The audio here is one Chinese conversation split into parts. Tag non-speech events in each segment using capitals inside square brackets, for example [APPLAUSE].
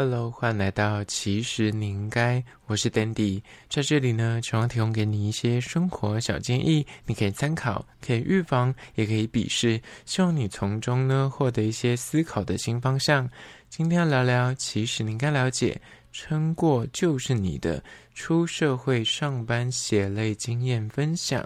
Hello，欢迎来到其实你应该，我是 Dandy，在这里呢，希望提供给你一些生活小建议，你可以参考，可以预防，也可以鄙视，希望你从中呢获得一些思考的新方向。今天要聊聊，其实你应该了解，撑过就是你的出社会上班血泪经验分享。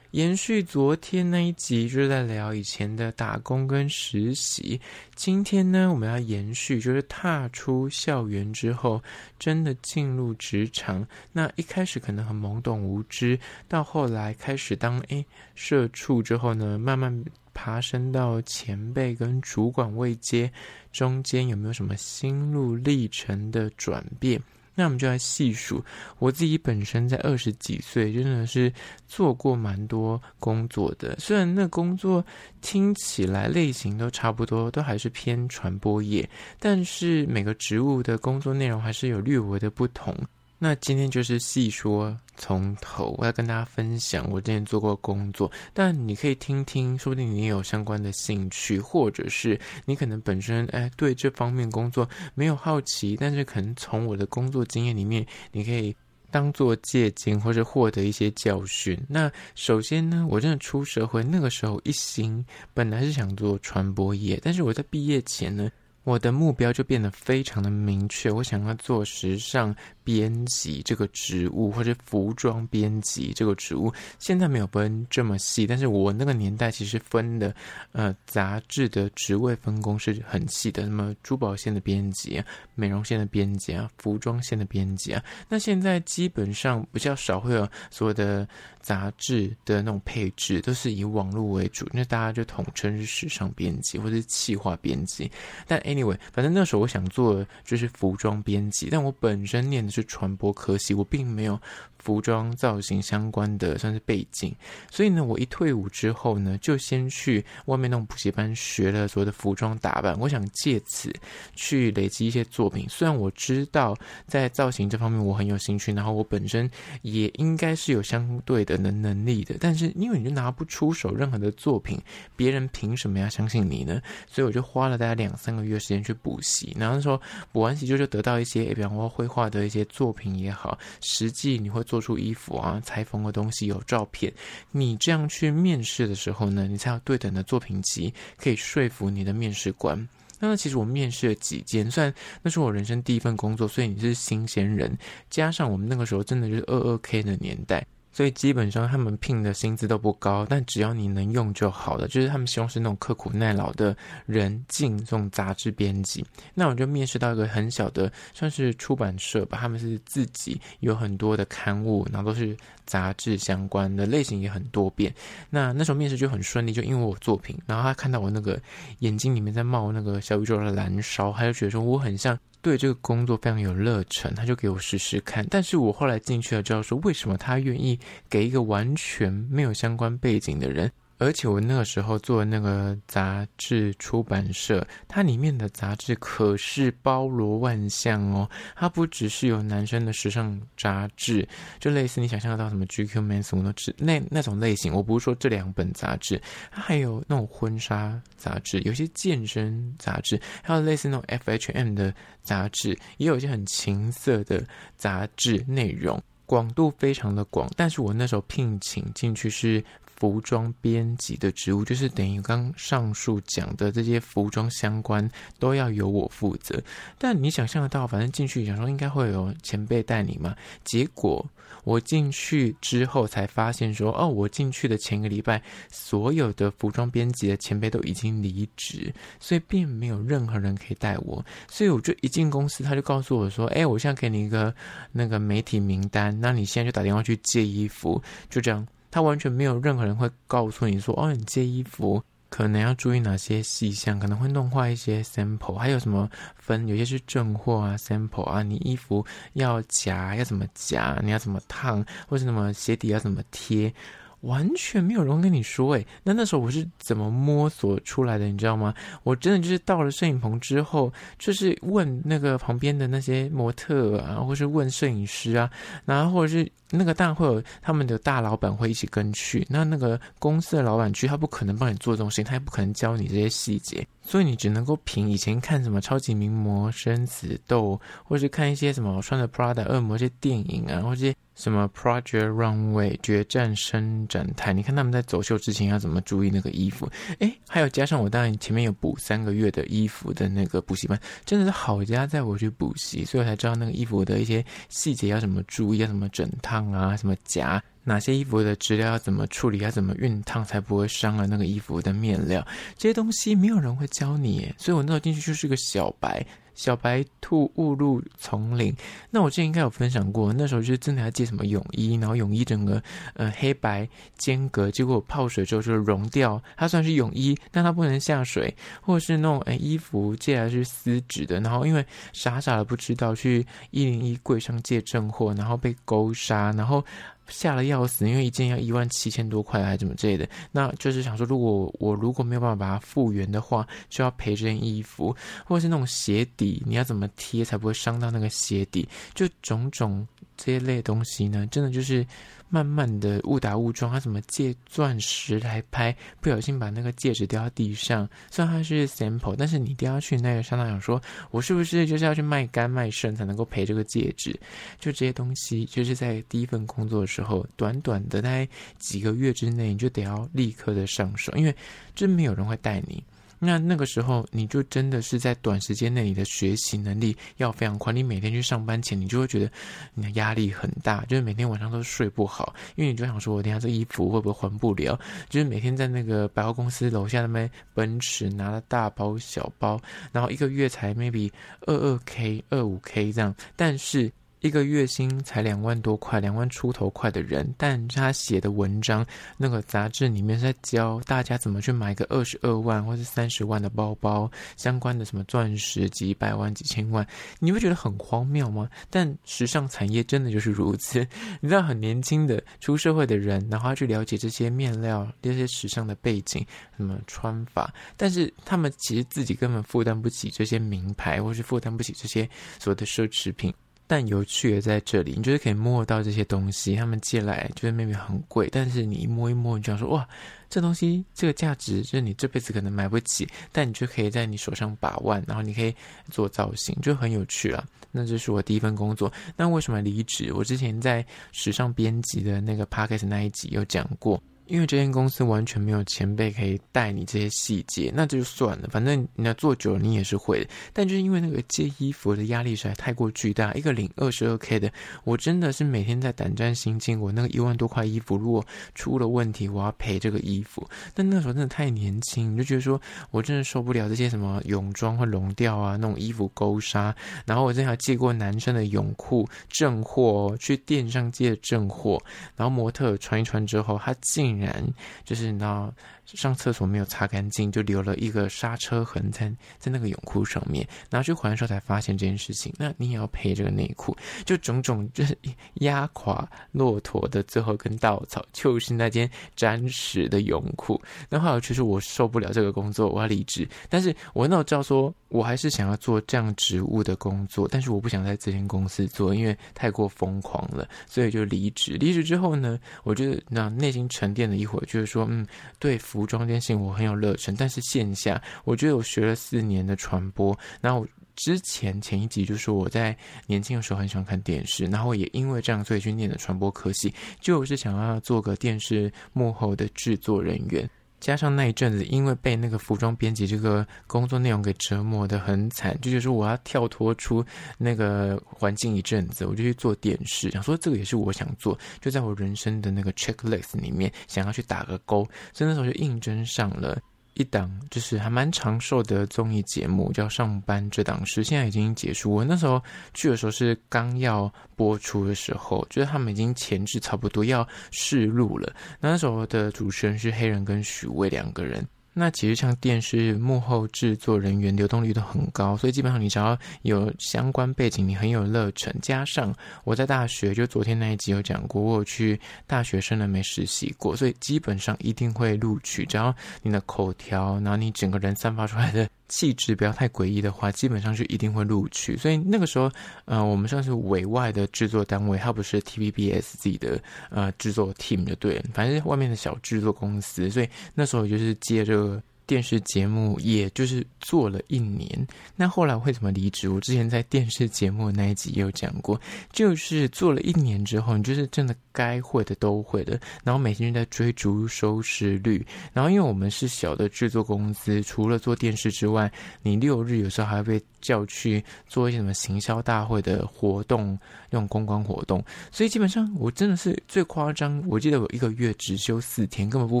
延续昨天那一集，就是在聊以前的打工跟实习。今天呢，我们要延续，就是踏出校园之后，真的进入职场。那一开始可能很懵懂无知，到后来开始当诶社畜之后呢，慢慢爬升到前辈跟主管位阶，中间有没有什么心路历程的转变？那我们就来细数，我自己本身在二十几岁，真的是做过蛮多工作的。虽然那工作听起来类型都差不多，都还是偏传播业，但是每个职务的工作内容还是有略微的不同。那今天就是细说从头，我要跟大家分享我之前做过工作，但你可以听听，说不定你有相关的兴趣，或者是你可能本身哎对这方面工作没有好奇，但是可能从我的工作经验里面，你可以当做借鉴或者获得一些教训。那首先呢，我真的出社会那个时候一心本来是想做传播业，但是我在毕业前呢。我的目标就变得非常的明确，我想要做时尚编辑这个职务，或者服装编辑这个职务。现在没有分这么细，但是我那个年代其实分的，呃，杂志的职位分工是很细的。那么珠宝线的编辑啊，美容线的编辑啊，服装线的编辑啊。那现在基本上比较少会有所有的杂志的那种配置，都是以网络为主，那大家就统称是时尚编辑或者是企划编辑。但 Anyway，反正那时候我想做的就是服装编辑，但我本身念的是传播可惜，我并没有服装造型相关的算是背景，所以呢，我一退伍之后呢，就先去外面那种补习班学了所谓的服装打扮，我想借此去累积一些作品。虽然我知道在造型这方面我很有兴趣，然后我本身也应该是有相对的能能力的，但是因为你就拿不出手任何的作品，别人凭什么要相信你呢？所以我就花了大概两三个月。时间去补习，然后说补完习就就得到一些，比方说绘画的一些作品也好，实际你会做出衣服啊、裁缝的东西，有照片。你这样去面试的时候呢，你才有对等的作品集，可以说服你的面试官。那其实我面试了几间，虽然那是我人生第一份工作，所以你是新鲜人，加上我们那个时候真的是二二 K 的年代。所以基本上他们聘的薪资都不高，但只要你能用就好了。就是他们希望是那种刻苦耐劳的人进这种杂志编辑。那我就面试到一个很小的，算是出版社吧。他们是自己有很多的刊物，然后都是杂志相关的类型也很多变。那那时候面试就很顺利，就因为我作品，然后他看到我那个眼睛里面在冒那个小宇宙的燃烧，他就觉得说我很像。对这个工作非常有热忱，他就给我试试看。但是我后来进去了，知道说为什么他愿意给一个完全没有相关背景的人。而且我那个时候做那个杂志出版社，它里面的杂志可是包罗万象哦。它不只是有男生的时尚杂志，就类似你想象得到什么 GQ、Men's 那那那种类型。我不是说这两本杂志，它还有那种婚纱杂志，有些健身杂志，还有类似那种 FHM 的杂志，也有一些很情色的杂志内容，广度非常的广。但是我那时候聘请进去是。服装编辑的职务，就是等于刚上述讲的这些服装相关都要由我负责。但你想象得到，反正进去想说应该会有前辈带你嘛。结果我进去之后才发现说，哦，我进去的前一个礼拜，所有的服装编辑的前辈都已经离职，所以并没有任何人可以带我。所以我就一进公司，他就告诉我说，哎，我现在给你一个那个媒体名单，那你现在就打电话去借衣服，就这样。他完全没有任何人会告诉你说，哦，你借衣服可能要注意哪些细项，可能会弄坏一些 sample，还有什么分，有些是正货啊，sample 啊，你衣服要夹要怎么夹，你要怎么烫，或是什么鞋底要怎么贴。完全没有人跟你说诶，那那时候我是怎么摸索出来的？你知道吗？我真的就是到了摄影棚之后，就是问那个旁边的那些模特啊，或是问摄影师啊，然后或者是那个当然会有他们的大老板会一起跟去。那那个公司的老板去，他不可能帮你做这种事情，他也不可能教你这些细节。所以你只能够凭以前看什么超级名模生死斗，或是看一些什么穿着 Prada 恶魔这些电影啊，或者什么 Project Runway 决战伸展台，你看他们在走秀之前要怎么注意那个衣服？诶，还有加上我当然前面有补三个月的衣服的那个补习班，真的是好家在我去补习，所以我才知道那个衣服的一些细节要怎么注意，要怎么整烫啊，什么夹。哪些衣服的质料要怎么处理，要怎么熨烫才不会伤了那个衣服的面料？这些东西没有人会教你，所以我那时候进去就是个小白，小白兔误入丛林。那我之前应该有分享过，那时候就是真的要借什么泳衣，然后泳衣整个呃黑白间隔，结果泡水之后就融掉。它算是泳衣，但它不能下水，或者是那种诶衣服借来是丝质的，然后因为傻傻的不知道去一零一柜上借正货，然后被勾杀，然后。吓了要死，因为一件要一万七千多块，还怎么之类的。那就是想说，如果我如果没有办法把它复原的话，就要赔这件衣服，或者是那种鞋底，你要怎么贴才不会伤到那个鞋底？就种种这一类东西呢，真的就是。慢慢的误打误撞，他怎么借钻石来拍？不小心把那个戒指掉到地上。虽然它是 sample，但是你掉下去那个，相当想说，我是不是就是要去卖肝卖肾才能够赔这个戒指？就这些东西，就是在第一份工作的时候，短短的大概几个月之内，你就得要立刻的上手，因为真没有人会带你。那那个时候，你就真的是在短时间内，你的学习能力要非常快。你每天去上班前，你就会觉得你的压力很大，就是每天晚上都睡不好，因为你就想说，我等下这衣服会不会还不了？就是每天在那个百货公司楼下那边奔驰，拿了大包小包，然后一个月才 maybe 二二 k、二五 k 这样，但是。一个月薪才两万多块，两万出头块的人，但他写的文章，那个杂志里面在教大家怎么去买个二十二万或是三十万的包包，相关的什么钻石几百万几千万，你会觉得很荒谬吗？但时尚产业真的就是如此，[LAUGHS] 你知道，很年轻的出社会的人，然后要去了解这些面料、这些时尚的背景、什么穿法，但是他们其实自己根本负担不起这些名牌，或是负担不起这些所谓的奢侈品。但有趣也在这里，你就是可以摸到这些东西，他们借来就是明明很贵，但是你一摸一摸，你就想说哇，这东西这个价值就是你这辈子可能买不起，但你就可以在你手上把玩，然后你可以做造型，就很有趣啊。那这是我第一份工作。那为什么离职？我之前在时尚编辑的那个 podcast 那一集有讲过。因为这间公司完全没有前辈可以带你这些细节，那就算了，反正你要做久了，你也是会的。但就是因为那个借衣服的压力实在太过巨大，一个领二十二 K 的，我真的是每天在胆战心惊。我那个一万多块衣服，如果出了问题，我要赔这个衣服。但那时候真的太年轻，你就觉得说我真的受不了这些什么泳装会融掉啊，那种衣服勾纱。然后我之前还借过男生的泳裤正货，哦去店上借正货，然后模特穿一穿之后，他竟然。就是你知道上厕所没有擦干净，就留了一个刹车痕在在那个泳裤上面，拿去还的时候才发现这件事情。那你也要赔这个内裤，就种种就是 [LAUGHS] 压垮骆驼的最后一根稻草，就是那件沾屎的泳裤。那后来其实我受不了这个工作，我要离职。但是我那我知道说，我还是想要做这样职务的工作，但是我不想在这间公司做，因为太过疯狂了，所以就离职。离职之后呢，我就那内心沉淀一会儿，就是说，嗯，对服装这件事情我很有热忱，但是线下，我觉得我学了四年的传播，然后之前前一集就说我在年轻的时候很喜欢看电视，然后也因为这样，所以去念的传播科系，就是想要做个电视幕后的制作人员。加上那一阵子，因为被那个服装编辑这个工作内容给折磨得很惨，就觉得说我要跳脱出那个环境一阵子，我就去做电视，想说这个也是我想做，就在我人生的那个 checklist 里面想要去打个勾，所以那时候就应征上了。一档就是还蛮长寿的综艺节目，叫《上班这档事》，现在已经结束。我那时候去的时候是刚要播出的时候，觉得他们已经前置差不多要试录了。那时候的主持人是黑人跟许巍两个人。那其实像电视幕后制作人员流动率都很高，所以基本上你只要有相关背景，你很有热忱，加上我在大学就昨天那一集有讲过，我有去大学生的没实习过，所以基本上一定会录取。只要你的口条，然后你整个人散发出来的。气质不要太诡异的话，基本上就一定会录取。所以那个时候，呃，我们算是委外的制作单位，它不是 TVBS 自己的呃制作 team 就对了，反正是外面的小制作公司。所以那时候就是接这个电视节目，也就是做了一年。那后来会怎么离职？我之前在电视节目那一集也有讲过，就是做了一年之后，你就是真的该会的都会的，然后每天就在追逐收视率。然后因为我们是小的制作公司，除了做电视之外，你六日有时候还会被叫去做一些什么行销大会的活动，那种公关活动。所以基本上我真的是最夸张，我记得我一个月只休四天，根本不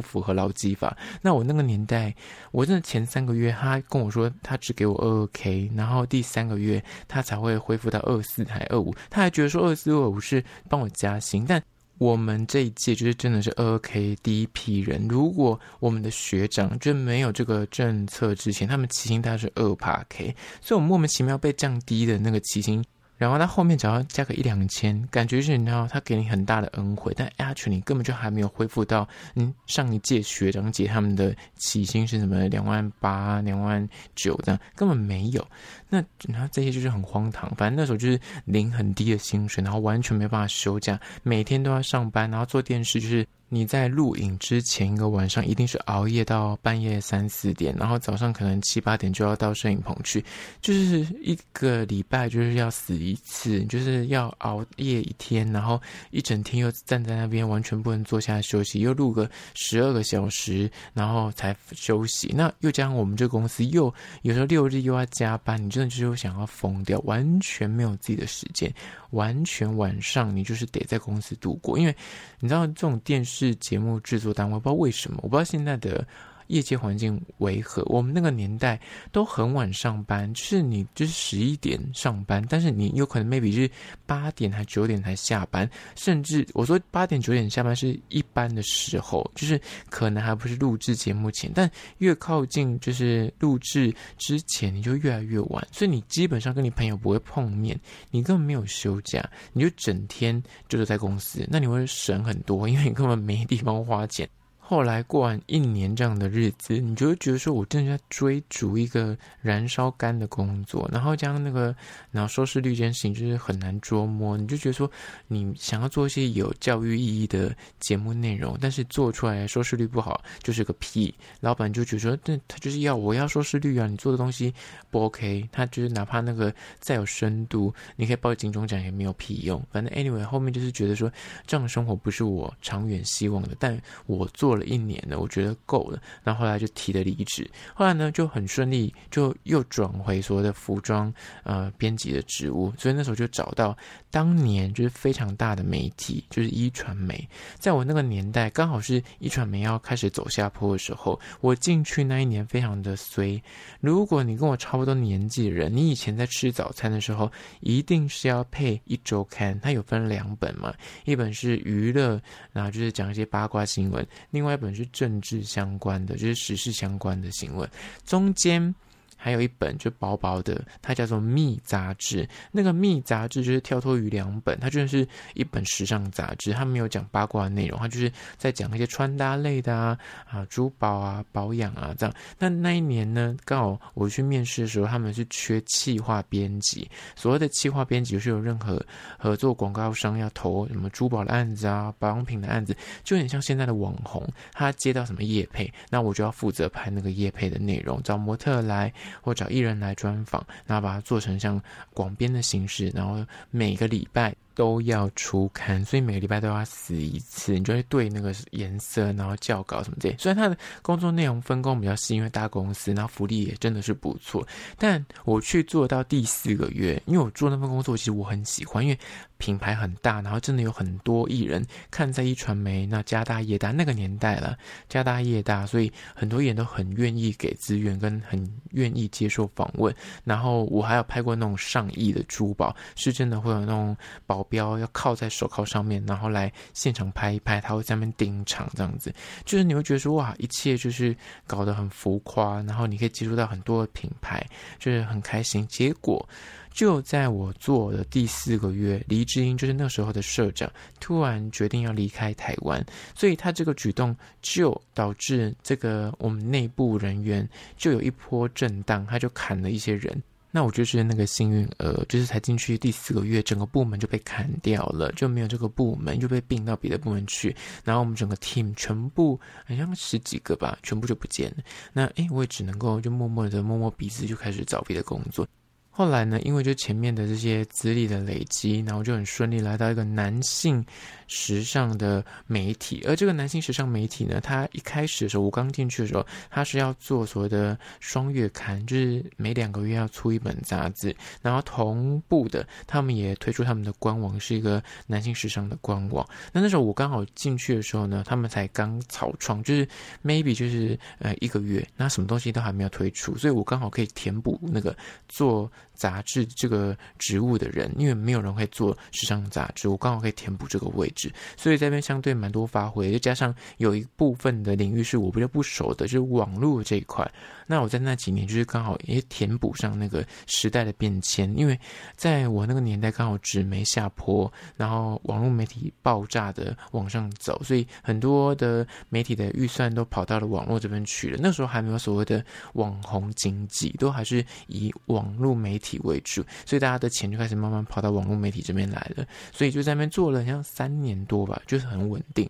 符合劳基法。那我那个年代，我真的前三个月他跟我说他只给我二二 K，然后第三个月他才会恢复到二四还二五，他还觉得说二四二五是帮我加薪，但。我们这一届就是真的是二 K 第一批人。如果我们的学长就没有这个政策之前，他们起薪大概是二八 K，所以我莫名其妙被降低的那个起薪。然后他后面只要加个一两千，感觉是你知道他给你很大的恩惠，但 actually 你根本就还没有恢复到嗯上一届学长姐他们的起薪是什么两万八、两万九这样，根本没有。那然后这些就是很荒唐，反正那时候就是领很低的薪水，然后完全没办法休假，每天都要上班，然后做电视就是。你在录影之前一个晚上，一定是熬夜到半夜三四点，然后早上可能七八点就要到摄影棚去，就是一个礼拜就是要死一次，就是要熬夜一天，然后一整天又站在那边，完全不能坐下来休息，又录个十二个小时，然后才休息。那又加上我们这个公司又有时候六日又要加班，你真的就是想要疯掉，完全没有自己的时间，完全晚上你就是得在公司度过，因为你知道这种电视。是节目制作单位，不知道为什么，我不知道现在的业界环境为何。我们那个年代都很晚上班，就是你就是十一点上班，但是你有可能 maybe 是八点还九点才下班，甚至我说八点九点下班是一般的时候，就是可能还不是录制节目前，但越靠近就是录制之前，你就越来越晚，所以你基本上跟你朋友不会碰面，你根本没有休假，你就整天就是在公司，那你会省很多，因为你根本没地方花钱。后来过完一年这样的日子，你就会觉得说，我真的在追逐一个燃烧干的工作，然后将那个，然后收视率这件事情就是很难捉摸。你就觉得说，你想要做一些有教育意义的节目内容，但是做出来收视率不好，就是个屁。老板就觉得说，那他就是要我要收视率啊，你做的东西不 OK。他就是哪怕那个再有深度，你可以报金钟奖也没有屁用。反正 anyway 后面就是觉得说，这样的生活不是我长远希望的，但我做了。一年了，我觉得够了。然后后来就提了离职，后来呢就很顺利，就又转回所谓的服装呃编辑的职务。所以那时候就找到当年就是非常大的媒体，就是一传媒。在我那个年代，刚好是一传媒要开始走下坡的时候，我进去那一年非常的衰。如果你跟我差不多年纪的人，你以前在吃早餐的时候，一定是要配一周刊，它有分两本嘛，一本是娱乐，然后就是讲一些八卦新闻，另外。那本是政治相关的，就是时事相关的新闻，中间。还有一本就薄薄的，它叫做《密》杂志。那个《密》杂志就是跳脱于两本，它就是一本时尚杂志，它没有讲八卦的内容，它就是在讲一些穿搭类的啊啊，珠宝啊、保养啊这样。那那一年呢，刚好我去面试的时候，他们是缺企划编辑。所谓的企划编辑，就是有任何合作广告商要投什么珠宝的案子啊、保养品的案子，就很像现在的网红，他接到什么业配，那我就要负责拍那个业配的内容，找模特来。或找艺人来专访，然后把它做成像广编的形式，然后每个礼拜都要出刊，所以每个礼拜都要死一次，你就会对那个颜色，然后校稿什么这些。虽然他的工作内容分工比较细，因为大公司，然后福利也真的是不错，但我去做到第四个月，因为我做那份工作，其实我很喜欢，因为。品牌很大，然后真的有很多艺人看在一传媒，那家大业大那个年代了，家大业大，所以很多艺人都很愿意给资源，跟很愿意接受访问。然后我还有拍过那种上亿的珠宝，是真的会有那种宝镖要靠在手铐上面，然后来现场拍一拍，他会在那边盯场这样子，就是你会觉得说哇，一切就是搞得很浮夸，然后你可以接触到很多的品牌，就是很开心。结果。就在我做的第四个月，黎智英就是那时候的社长，突然决定要离开台湾，所以他这个举动就导致这个我们内部人员就有一波震荡，他就砍了一些人。那我就是那个幸运儿，就是才进去第四个月，整个部门就被砍掉了，就没有这个部门，就被并到别的部门去。然后我们整个 team 全部好像十几个吧，全部就不见了。那诶，我也只能够就默默的摸摸鼻子，就开始找别的工作。后来呢，因为就前面的这些资历的累积，然后就很顺利来到一个男性时尚的媒体。而这个男性时尚媒体呢，他一开始的时候，我刚进去的时候，他是要做所谓的双月刊，就是每两个月要出一本杂志。然后同步的，他们也推出他们的官网，是一个男性时尚的官网。那那时候我刚好进去的时候呢，他们才刚草创，就是 maybe 就是呃一个月，那什么东西都还没有推出，所以我刚好可以填补那个做。杂志这个职务的人，因为没有人会做时尚杂志，我刚好可以填补这个位置，所以这边相对蛮多发挥。再加上有一部分的领域是我比较不熟的，就是网络这一块。那我在那几年就是刚好也填补上那个时代的变迁，因为在我那个年代刚好纸媒下坡，然后网络媒体爆炸的往上走，所以很多的媒体的预算都跑到了网络这边去了。那时候还没有所谓的网红经济，都还是以网络媒体。为主，所以大家的钱就开始慢慢跑到网络媒体这边来了，所以就在那边做了像三年多吧，就是很稳定。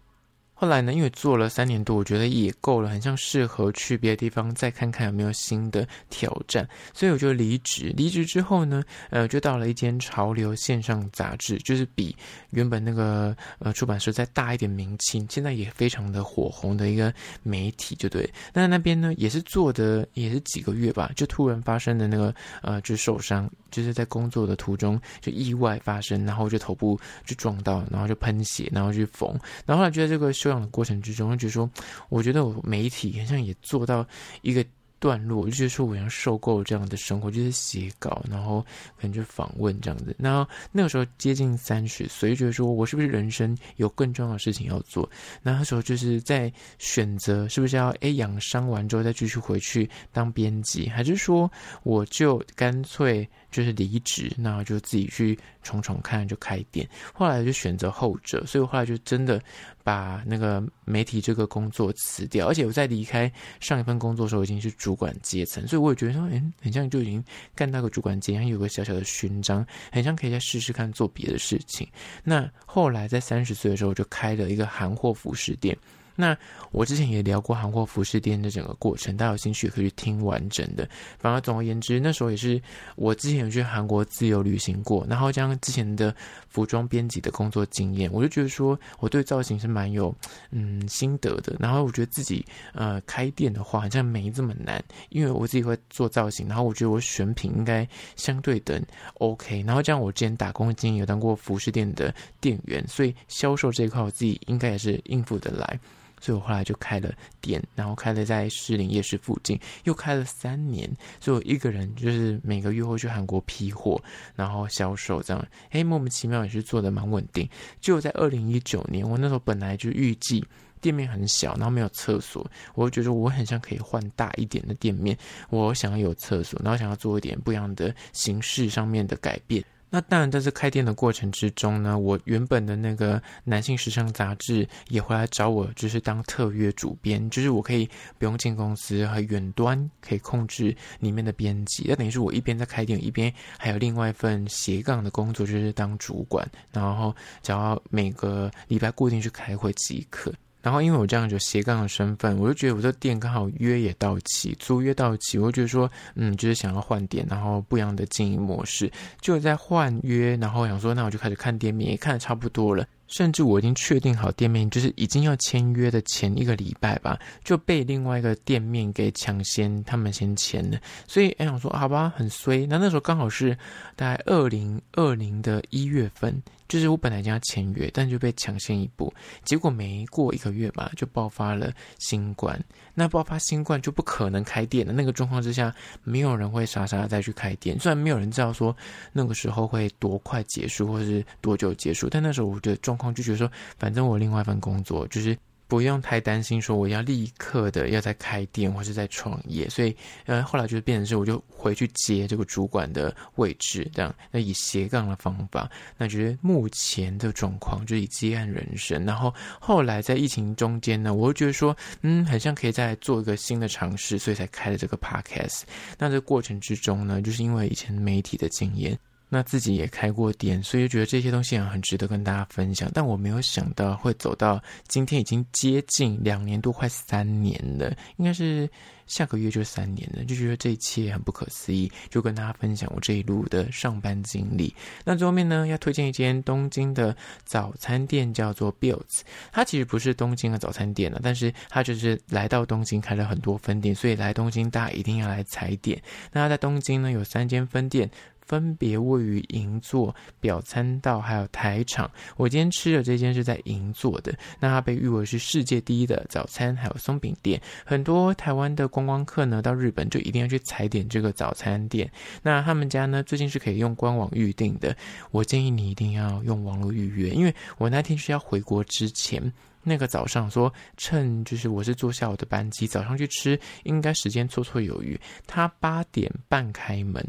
后来呢，因为做了三年多，我觉得也够了，很像适合去别的地方再看看有没有新的挑战，所以我就离职。离职之后呢，呃，就到了一间潮流线上杂志，就是比原本那个呃出版社再大一点名气，现在也非常的火红的一个媒体，就对。那那边呢，也是做的也是几个月吧，就突然发生的那个呃，就受伤，就是在工作的途中就意外发生，然后就头部就撞到，然后就喷血，然后就缝，然后后来觉得这个修。养的过程之中，就觉得说，我觉得我媒体好像也做到一个段落，就觉得说，我像受够这样的生活，就是写稿，然后可能就访问这样子。那那个时候接近三十岁，觉得说我是不是人生有更重要的事情要做？那那时候就是在选择是不是要哎养伤完之后再继续回去当编辑，还是说我就干脆。就是离职，那就自己去闯闯看，就开店。后来就选择后者，所以我后来就真的把那个媒体这个工作辞掉。而且我在离开上一份工作的时候，已经是主管阶层，所以我也觉得说，嗯，很像就已经干到个主管阶层，有个小小的勋章，很像可以再试试看做别的事情。那后来在三十岁的时候，就开了一个韩货服饰店。那我之前也聊过韩国服饰店的整个过程，大家有兴趣可以去听完整的。反而总而言之，那时候也是我之前有去韩国自由旅行过，然后将之前的服装编辑的工作经验，我就觉得说我对造型是蛮有嗯心得的。然后我觉得自己呃开店的话好像没这么难，因为我自己会做造型，然后我觉得我选品应该相对等 OK。然后这样我之前打工的经验有当过服饰店的店员，所以销售这一块我自己应该也是应付得来。所以我后来就开了店，然后开了在士林夜市附近，又开了三年。所以我一个人就是每个月会去韩国批货，然后销售这样。哎，莫名其妙也是做的蛮稳定。就在二零一九年，我那时候本来就预计店面很小，然后没有厕所，我就觉得我很想可以换大一点的店面，我想要有厕所，然后想要做一点不一样的形式上面的改变。那当然，在这开店的过程之中呢，我原本的那个男性时尚杂志也回来找我，就是当特约主编，就是我可以不用进公司，和远端可以控制里面的编辑。那等于是我一边在开店，一边还有另外一份斜杠的工作，就是当主管，然后只要每个礼拜固定去开会即可。然后，因为我这样就斜杠的身份，我就觉得我这店刚好约也到期，租约到期，我就觉得说，嗯，就是想要换店，然后不一样的经营模式，就在换约，然后想说，那我就开始看店面，也看的差不多了。甚至我已经确定好店面，就是已经要签约的前一个礼拜吧，就被另外一个店面给抢先，他们先签了。所以，哎，我说好吧，很衰。那那时候刚好是大概二零二零的一月份，就是我本来已经要签约，但就被抢先一步。结果没过一个月吧，就爆发了新冠。那爆发新冠就不可能开店了。那个状况之下，没有人会傻傻的再去开店。虽然没有人知道说那个时候会多快结束，或是多久结束，但那时候我觉得状况就觉得说，反正我另外一份工作就是不用太担心说我要立刻的要再开店或是在创业，所以呃后来就是变成是我就回去接这个主管的位置，这样那以斜杠的方法，那觉得目前的状况就以接案人生，然后后来在疫情中间呢，我就觉得说嗯很像可以再做一个新的尝试，所以才开了这个 podcast。那这过程之中呢，就是因为以前媒体的经验。那自己也开过店，所以觉得这些东西很值得跟大家分享。但我没有想到会走到今天，已经接近两年多，快三年了，应该是下个月就三年了，就觉得这一切很不可思议，就跟大家分享我这一路的上班经历。那最后面呢，要推荐一间东京的早餐店，叫做 Builds。它其实不是东京的早餐店了，但是它就是来到东京开了很多分店，所以来东京大家一定要来踩点。那它在东京呢有三间分店。分别位于银座、表参道还有台场。我今天吃的这间是在银座的，那它被誉为是世界第一的早餐还有松饼店。很多台湾的观光客呢，到日本就一定要去踩点这个早餐店。那他们家呢，最近是可以用官网预订的。我建议你一定要用网络预约，因为我那天是要回国之前，那个早上说趁就是我是坐下午的班机，早上去吃，应该时间绰绰有余。他八点半开门。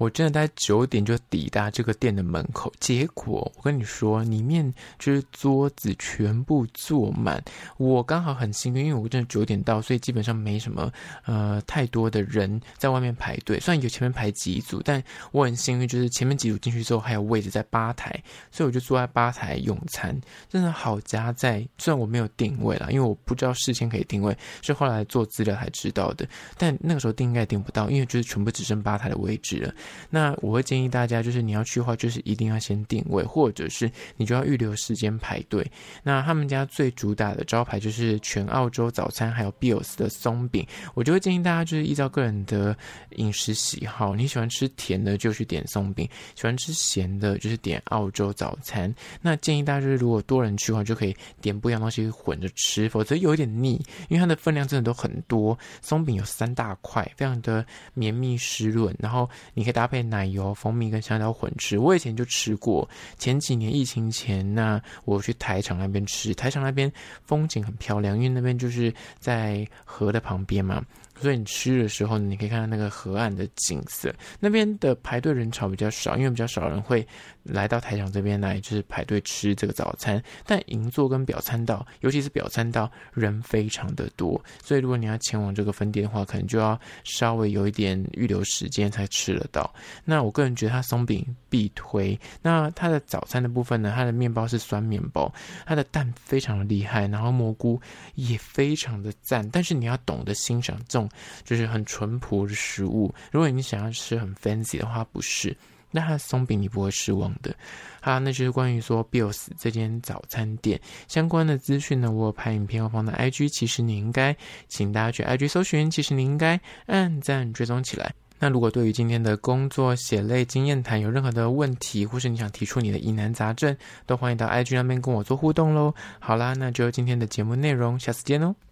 我真的在九点就抵达这个店的门口，结果我跟你说，里面就是桌子全部坐满。我刚好很幸运，因为我真的九点到，所以基本上没什么呃太多的人在外面排队。虽然有前面排几组，但我很幸运，就是前面几组进去之后还有位置在吧台，所以我就坐在吧台用餐，真的好夹在。虽然我没有定位啦，因为我不知道事先可以定位，是后来做资料才知道的。但那个时候定应该定不到，因为就是全部只剩吧台的位置了。那我会建议大家，就是你要去的话，就是一定要先定位，或者是你就要预留时间排队。那他们家最主打的招牌就是全澳洲早餐，还有 Bios 的松饼。我就会建议大家，就是依照个人的饮食喜好，你喜欢吃甜的就去点松饼，喜欢吃咸的就是点澳洲早餐。那建议大家就是，如果多人去的话，就可以点不一样东西混着吃，否则有一点腻，因为它的分量真的都很多。松饼有三大块，非常的绵密湿润，然后你可以搭配奶油、蜂蜜跟香蕉混吃，我以前就吃过。前几年疫情前，呢我去台场那边吃，台场那边风景很漂亮，因为那边就是在河的旁边嘛。所以你吃的时候，你可以看到那个河岸的景色。那边的排队人潮比较少，因为比较少人会来到台场这边来，就是排队吃这个早餐。但银座跟表参道，尤其是表参道，人非常的多。所以如果你要前往这个分店的话，可能就要稍微有一点预留时间才吃得到。那我个人觉得它松饼必推。那它的早餐的部分呢，它的面包是酸面包，它的蛋非常的厉害，然后蘑菇也非常的赞。但是你要懂得欣赏这种。就是很淳朴的食物。如果你想要吃很 fancy 的话，不是，那它松饼你不会失望的。好，那就是关于说 Bios 这间早餐店相关的资讯呢，我有拍影片，我放在 IG，其实你应该，请大家去 IG 搜寻，其实你应该按赞追踪起来。那如果对于今天的工作血泪经验谈有任何的问题，或是你想提出你的疑难杂症，都欢迎到 IG 那边跟我做互动喽。好啦，那就今天的节目内容，下次见喽。